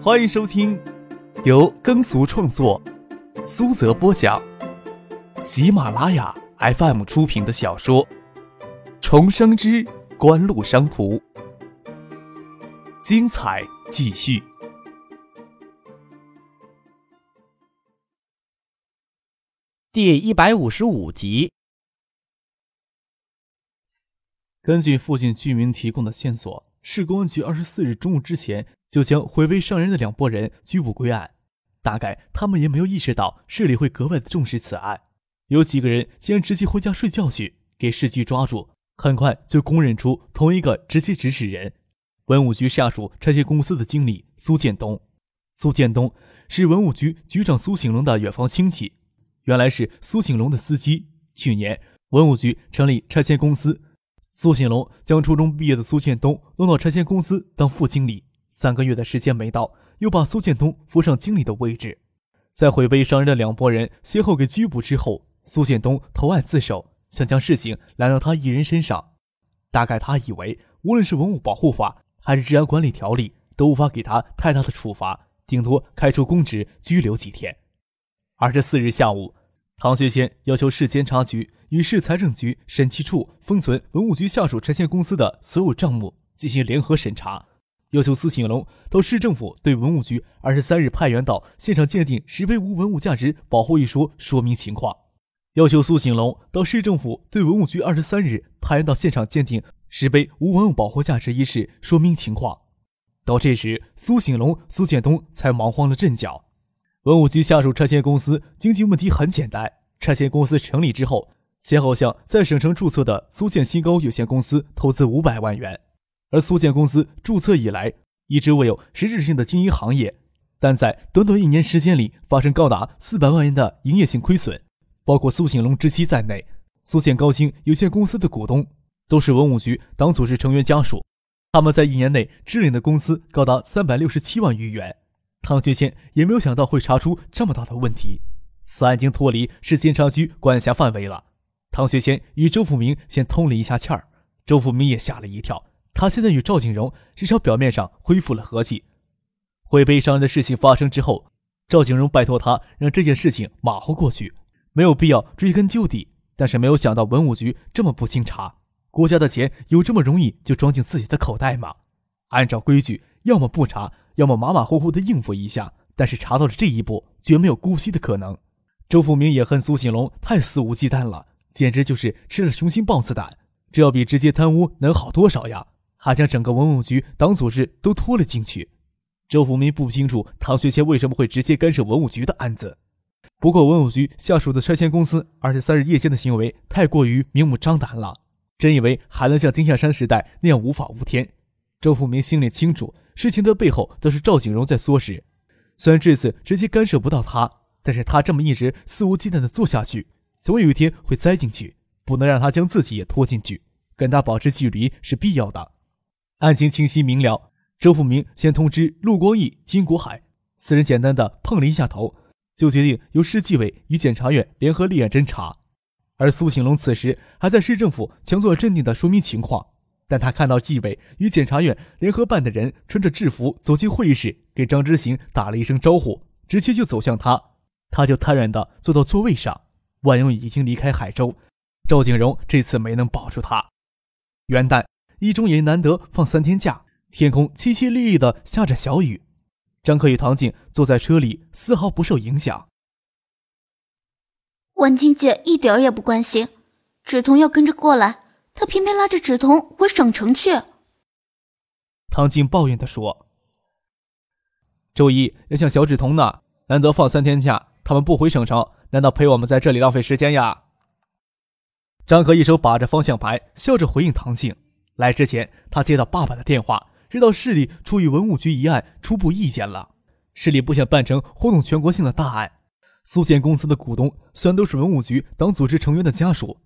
欢迎收听由耕俗创作、苏泽播讲、喜马拉雅 FM 出品的小说《重生之官路商途》，精彩继续。第一百五十五集。根据附近居民提供的线索，市公安局二十四日中午之前就将回北上人的两拨人拘捕归案。大概他们也没有意识到市里会格外的重视此案，有几个人竟然直接回家睡觉去，给市局抓住。很快就公认出同一个直接指使人——文物局下属拆迁公司的经理苏建东。苏建东是文物局局长苏醒龙的远房亲戚。原来是苏醒龙的司机。去年，文物局成立拆迁公司，苏醒龙将初中毕业的苏建东弄到拆迁公司当副经理。三个月的时间没到，又把苏建东扶上经理的位置。在回北商人的两拨人先后给拘捕之后，苏建东投案自首，想将事情揽到他一人身上。大概他以为，无论是文物保护法还是治安管理条例，都无法给他太大的处罚，顶多开除公职、拘留几天。二十四日下午。唐学谦要求市监察局与市财政局审计处封存文物局下属拆迁公司的所有账目进行联合审查，要求苏醒龙到市政府对文物局二十三日派员到现场鉴定石碑无文物价值保护一说说明情况，要求苏醒龙到市政府对文物局二十三日派员到现场鉴定石碑无文物保护价值一事说明情况。到这时，苏醒龙、苏建东才忙慌了阵脚。文物局下属拆迁公司经济问题很简单。拆迁公司成立之后，先后向在省城注册的苏建新高有限公司投资五百万元，而苏建公司注册以来一直未有实质性的经营行业，但在短短一年时间里发生高达四百万元的营业性亏损。包括苏醒龙之妻在内，苏建高新有限公司的股东都是文物局党组织成员家属，他们在一年内支领的公司高达三百六十七万余元。唐学谦也没有想到会查出这么大的问题，此案已经脱离市监察局管辖范围了。唐学谦与周富明先通了一下气儿，周富明也吓了一跳。他现在与赵景荣至少表面上恢复了和气。会悲伤的事情发生之后，赵景荣拜托他让这件事情马虎过去，没有必要追根究底。但是没有想到文物局这么不经查，国家的钱有这么容易就装进自己的口袋吗？按照规矩，要么不查。要么马马虎虎的应付一下，但是查到了这一步，绝没有姑息的可能。周富明也恨苏醒龙太肆无忌惮了，简直就是吃了雄心豹子胆。这要比直接贪污能好多少呀？还将整个文物局党组织都拖了进去。周富明不清楚唐学谦为什么会直接干涉文物局的案子，不过文物局下属的拆迁公司二十三日夜间的行为太过于明目张胆了，真以为还能像金下山时代那样无法无天？周富明心里清楚。事情的背后都是赵景荣在唆使，虽然这次直接干涉不到他，但是他这么一直肆无忌惮的做下去，总有一天会栽进去，不能让他将自己也拖进去，跟他保持距离是必要的。案情清晰明了，周富明先通知陆光义、金国海四人，简单的碰了一下头，就决定由市纪委与检察院联合立案侦查，而苏醒龙此时还在市政府强作镇定的说明情况。但他看到纪委与检察院联合办的人穿着制服走进会议室，给张之行打了一声招呼，直接就走向他，他就坦然地坐到座位上。万勇已经离开海州，赵景荣这次没能保住他。元旦，一中也难得放三天假，天空淅淅沥沥的下着小雨。张克与唐静坐在车里，丝毫不受影响。婉清姐一点也不关心，芷彤要跟着过来。她偏偏拉着芷彤回省城去。唐静抱怨的说：“周一要向小芷彤呢，难得放三天假，他们不回省城，难道陪我们在这里浪费时间呀？”张可一手把着方向盘，笑着回应唐静。来之前，他接到爸爸的电话，知道市里出于文物局一案初步意见了。市里不想办成轰动全国性的大案。苏建公司的股东虽然都是文物局党组织成员的家属。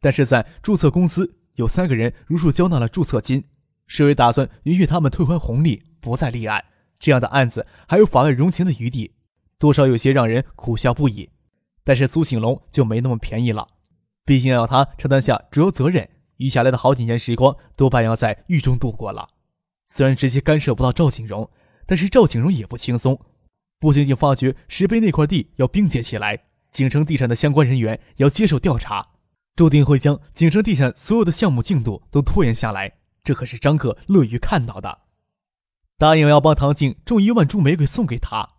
但是在注册公司有三个人如数交纳了注册金，市委打算允许他们退还红利，不再立案。这样的案子还有法外容情的余地，多少有些让人苦笑不已。但是苏醒龙就没那么便宜了，毕竟要他承担下主要责任，余下来的好几年时光多半要在狱中度过了。虽然直接干涉不到赵景荣，但是赵景荣也不轻松，不仅仅发觉石碑那块地要冰结起来，景城地产的相关人员要接受调查，注定会将景城地产所有的项目进度都拖延下来。这可是张克乐于看到的。答应要帮唐静种一万株玫瑰送给他，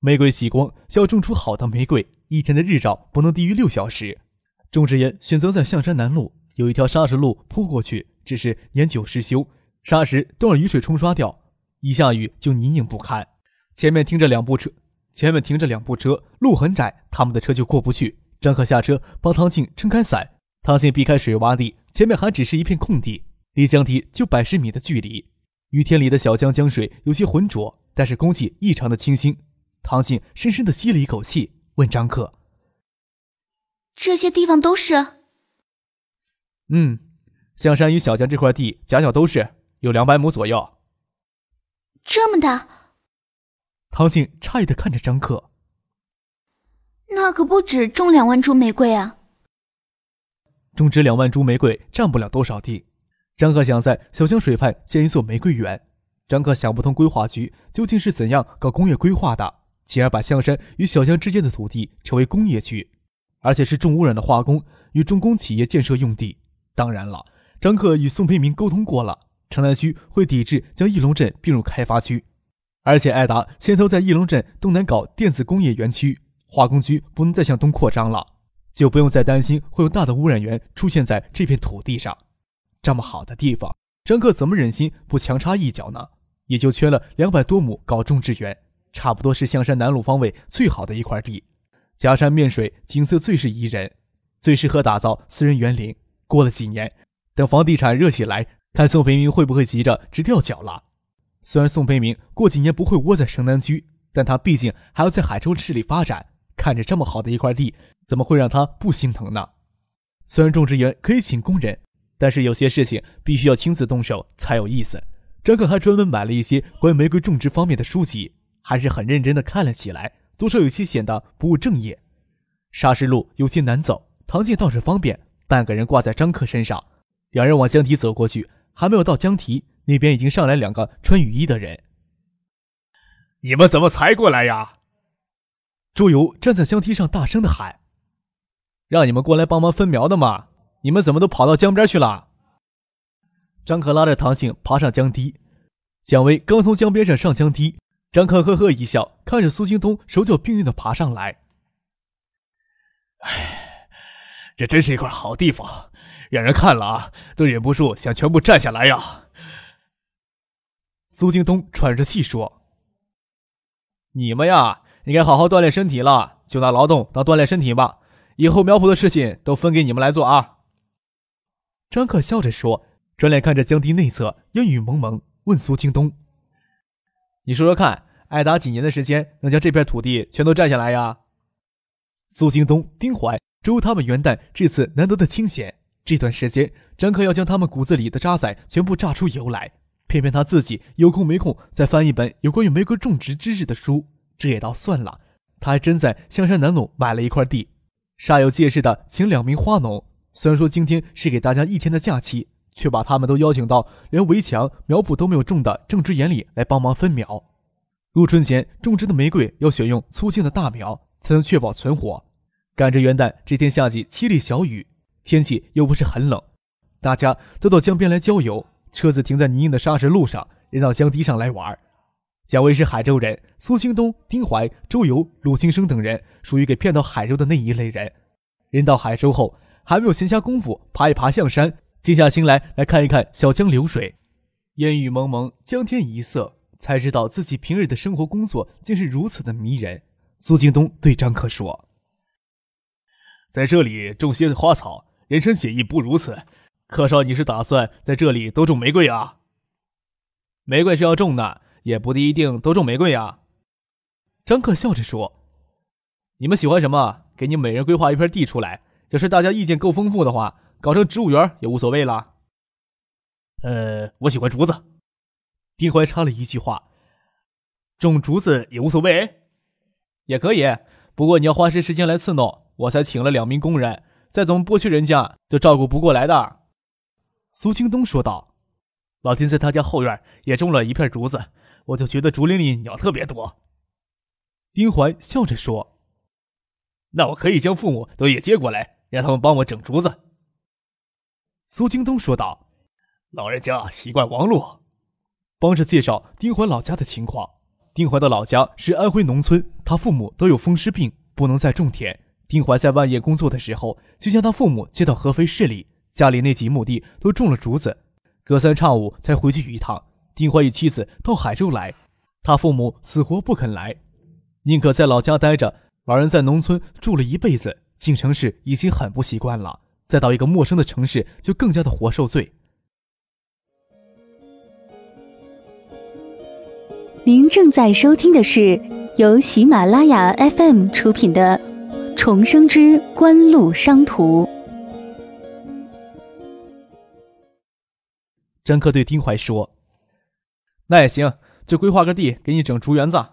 玫瑰喜光需要种出好的玫瑰，一天的日照不能低于六小时。种植园选择在象山南路，有一条砂石路铺过去，只是年久失修，砂石都让雨水冲刷掉，一下雨就泥泞不堪。前面停着两部车，前面停着两部车，路很窄，他们的车就过不去。张可下车帮唐静撑开伞，唐静避开水洼地，前面还只是一片空地，离江堤就百十米的距离。雨天里的小江江水有些浑浊，但是空气异常的清新。唐静深深的吸了一口气，问张克：“这些地方都是？”“嗯，象山与小江这块地，夹角都是有两百亩左右。”“这么大？”唐静诧异的看着张克。“那可不止种两万株玫瑰啊！”“种植两万株玫瑰，占不了多少地。”张克想在小江水畔建一座玫瑰园。张克想不通规划局究竟是怎样搞工业规划的，进而把象山与小江之间的土地成为工业区，而且是重污染的化工与重工企业建设用地。当然了，张克与宋培明沟通过了，城南区会抵制将翼龙镇并入开发区，而且艾达牵头在翼龙镇东南搞电子工业园区，化工区不能再向东扩张了，就不用再担心会有大的污染源出现在这片土地上。这么好的地方，张克怎么忍心不强插一脚呢？也就缺了两百多亩搞种植园，差不多是象山南路方位最好的一块地，夹山面水，景色最是宜人，最适合打造私人园林。过了几年，等房地产热起来，看宋培明会不会急着直掉脚了。虽然宋培明过几年不会窝在城南区，但他毕竟还要在海州市里发展，看着这么好的一块地，怎么会让他不心疼呢？虽然种植园可以请工人。但是有些事情必须要亲自动手才有意思。张克还专门买了一些关于玫瑰种植方面的书籍，还是很认真的看了起来，多少有些显得不务正业。沙石路有些难走，唐静倒是方便，半个人挂在张克身上，两人往江堤走过去，还没有到江堤，那边已经上来两个穿雨衣的人。你们怎么才过来呀？周游站在江堤上大声的喊：“让你们过来帮忙分苗的嘛。”你们怎么都跑到江边去了？张克拉着唐静爬上江堤，蒋薇刚从江边上上江堤。张克呵呵一笑，看着苏京东手脚并用的爬上来。哎，这真是一块好地方，让人看了啊都忍不住想全部占下来呀！苏京东喘着气说：“你们呀，应该好好锻炼身体了，就拿劳动当锻炼身体吧。以后苗圃的事情都分给你们来做啊。”张克笑着说，转脸看着江堤内侧，烟雨蒙蒙，问苏京东：“你说说看，艾达几年的时间能将这片土地全都占下来呀？”苏京东、丁怀、周他们元旦这次难得的清闲，这段时间张克要将他们骨子里的渣滓全部榨出油来，偏偏他自己有空没空再翻一本有关于玫瑰种植知识的书，这也倒算了。他还真在香山南路买了一块地，煞有介事的请两名花农。虽然说今天是给大家一天的假期，却把他们都邀请到连围墙苗圃都没有种的种植园里来帮忙分苗。入春前种植的玫瑰要选用粗茎的大苗，才能确保存活。赶着元旦这天夏季凄厉小雨，天气又不是很冷，大家都到江边来郊游，车子停在泥泞的沙石路上，人到江堤上来玩。蒋薇是海州人，苏兴东、丁怀、周游、鲁新生等人属于给骗到海州的那一类人。人到海州后。还没有闲暇功夫爬一爬象山，静下心来来看一看小江流水，烟雨蒙蒙，江天一色，才知道自己平日的生活工作竟是如此的迷人。苏京东对张克说：“在这里种些花草，人生写意不如此。柯少，你是打算在这里都种玫瑰啊？玫瑰是要种的，也不一定都种玫瑰呀。”张克笑着说：“你们喜欢什么？给你每人规划一片地出来。”要是大家意见够丰富的话，搞成植物园也无所谓了。呃，我喜欢竹子。丁怀插了一句话：“种竹子也无所谓，也可以。不过你要花些时间来伺弄，我才请了两名工人，再怎么剥削人家，都照顾不过来的。”苏京东说道：“老丁在他家后院也种了一片竹子，我就觉得竹林里鸟特别多。丁怀笑着说：“那我可以将父母都也接过来，让他们帮我整竹子。”苏京东说道：“老人家习惯忙碌。”帮着介绍丁怀老家的情况。丁怀的老家是安徽农村，他父母都有风湿病，不能再种田。丁怀在万业工作的时候，就将他父母接到合肥市里，家里那几亩地都种了竹子，隔三差五才回去一趟。丁怀与妻子到海州来，他父母死活不肯来，宁可在老家待着。老人在农村住了一辈子，进城市已经很不习惯了，再到一个陌生的城市，就更加的活受罪。您正在收听的是由喜马拉雅 FM 出品的《重生之官路商途》。张克对丁怀说：“那也行，就规划个地给你整竹园子。”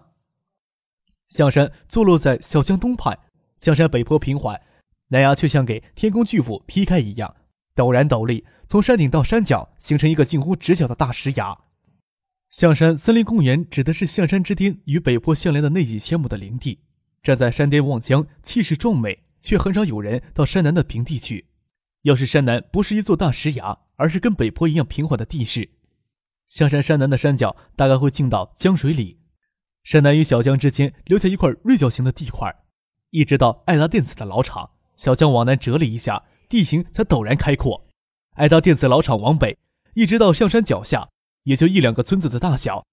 象山坐落在小江东畔，象山北坡平缓，南崖却像给天空巨斧劈开一样，陡然陡立，从山顶到山脚形成一个近乎直角的大石崖。象山森林公园指的是象山之巅与北坡相连的那几千亩的林地。站在山巅望江，气势壮美，却很少有人到山南的平地去。要是山南不是一座大石崖，而是跟北坡一样平缓的地势，象山山南的山脚大概会进到江水里。山南与小江之间留下一块锐角形的地块，一直到爱达电子的老厂。小江往南折了一下，地形才陡然开阔。爱达电子老厂往北，一直到象山脚下。也就一两个村子的大小，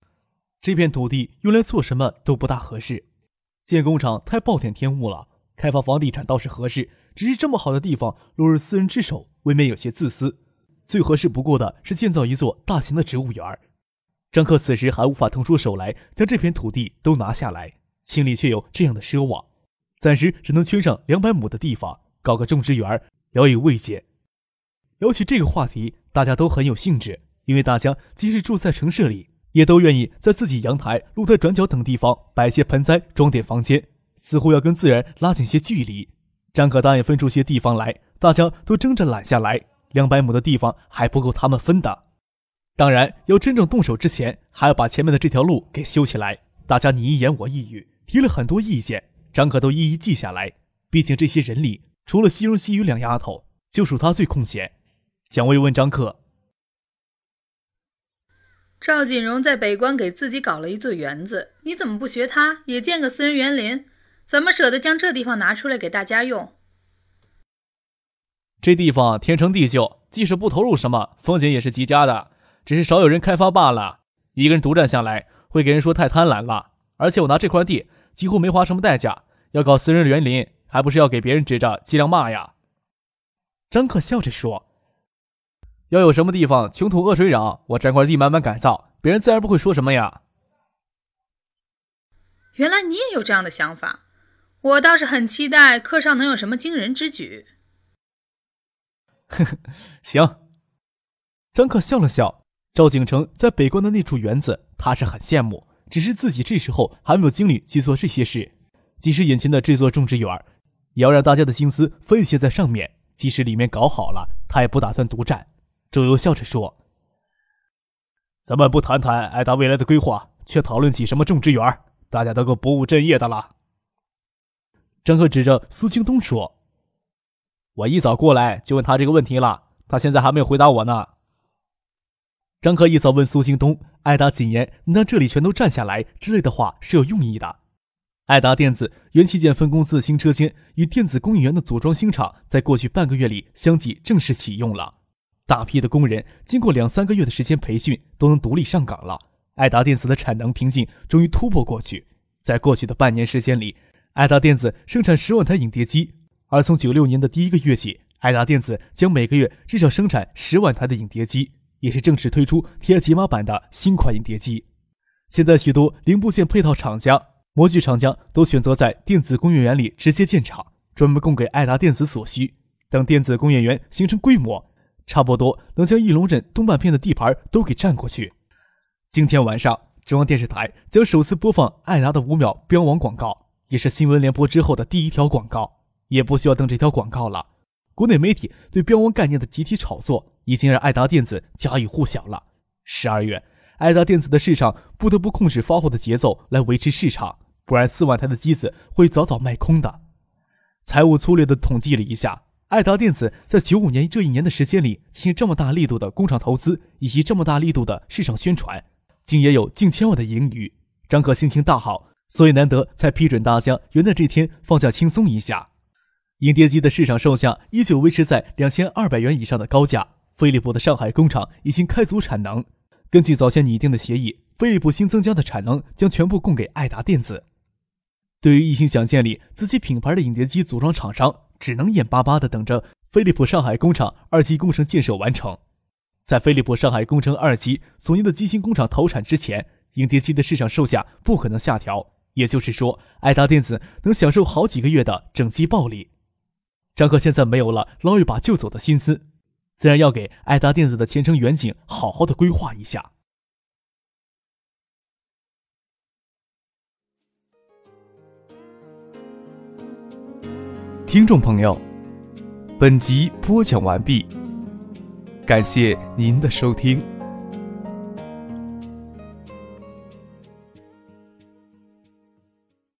这片土地用来做什么都不大合适。建工厂太暴殄天物了，开发房地产倒是合适，只是这么好的地方落入私人之手，未免有些自私。最合适不过的是建造一座大型的植物园。张克此时还无法腾出手来将这片土地都拿下来，心里却有这样的奢望，暂时只能圈上两百亩的地方，搞个种植园，聊以慰藉。聊起这个话题，大家都很有兴致。因为大家即使住在城市里，也都愿意在自己阳台、露台转角等地方摆些盆栽，装点房间，似乎要跟自然拉近些距离。张可答应分出些地方来，大家都争着揽下来。两百亩的地方还不够他们分的，当然要真正动手之前，还要把前面的这条路给修起来。大家你一言我一语，提了很多意见，张可都一一记下来。毕竟这些人里，除了西荣、西雨两丫头，就属他最空闲。蒋薇问张克。赵锦荣在北关给自己搞了一座园子，你怎么不学他，也建个私人园林？怎么舍得将这地方拿出来给大家用？这地方天长地久，即使不投入什么，风景也是极佳的，只是少有人开发罢了。一个人独占下来，会给人说太贪婪了。而且我拿这块地几乎没花什么代价，要搞私人园林，还不是要给别人指着脊梁骂呀？张克笑着说。要有什么地方穷土恶水壤，我占块地慢慢改造，别人自然不会说什么呀。原来你也有这样的想法，我倒是很期待课上能有什么惊人之举。呵呵，行。张克笑了笑。赵景成在北关的那处园子，他是很羡慕，只是自己这时候还没有精力去做这些事。即使眼前的这座种植园，也要让大家的心思分些在上面。即使里面搞好了，他也不打算独占。周游笑着说：“咱们不谈谈艾达未来的规划，却讨论起什么种植园？大家都够不务正业的了。”张克指着苏京东说：“我一早过来就问他这个问题了，他现在还没有回答我呢。”张克一早问苏京东：“艾达谨言能让这里全都占下来之类的话是有用意的。”艾达电子元器件分公司的新车间与电子工艺园的组装新厂，在过去半个月里相继正式启用了。大批的工人经过两三个月的时间培训，都能独立上岗了。爱达电子的产能瓶颈终于突破过去。在过去的半年时间里，爱达电子生产十万台影碟机，而从九六年的第一个月起，爱达电子将每个月至少生产十万台的影碟机，也是正式推出 TI 解码版的新款影碟机。现在，许多零部件配套厂家、模具厂家都选择在电子工业园里直接建厂，专门供给爱达电子所需。等电子工业园形成规模。差不多能将翼龙镇东半片的地盘都给占过去。今天晚上，中央电视台将首次播放艾达的五秒标王广告，也是新闻联播之后的第一条广告。也不需要登这条广告了。国内媒体对标王概念的集体炒作，已经让爱达电子家喻户晓了。十二月，爱达电子的市场不得不控制发货的节奏来维持市场，不然四万台的机子会早早卖空的。财务粗略的统计了一下，爱达电子在九五年这一年的时间里进行这么大力度的工厂投资以及这么大力度的市场宣传，竟也有近千万的盈余。张可心情大好，所以难得才批准大家元旦这天放假轻松一下。影碟机的市场售价依旧维持在两千二百元以上的高价。飞利浦的上海工厂已经开足产能。根据早先拟定的协议，飞利浦新增加的产能将全部供给爱达电子。对于一心想建立自己品牌的影碟机组装厂商，只能眼巴巴地等着飞利浦上海工厂二期工程建设完成。在飞利浦上海工程二期索尼的机芯工厂投产之前，影碟机的市场售价不可能下调。也就是说，爱达电子能享受好几个月的整机暴利。张克现在没有了捞一把就走的心思。自然要给爱达电子的前程远景好好的规划一下。听众朋友，本集播讲完毕，感谢您的收听。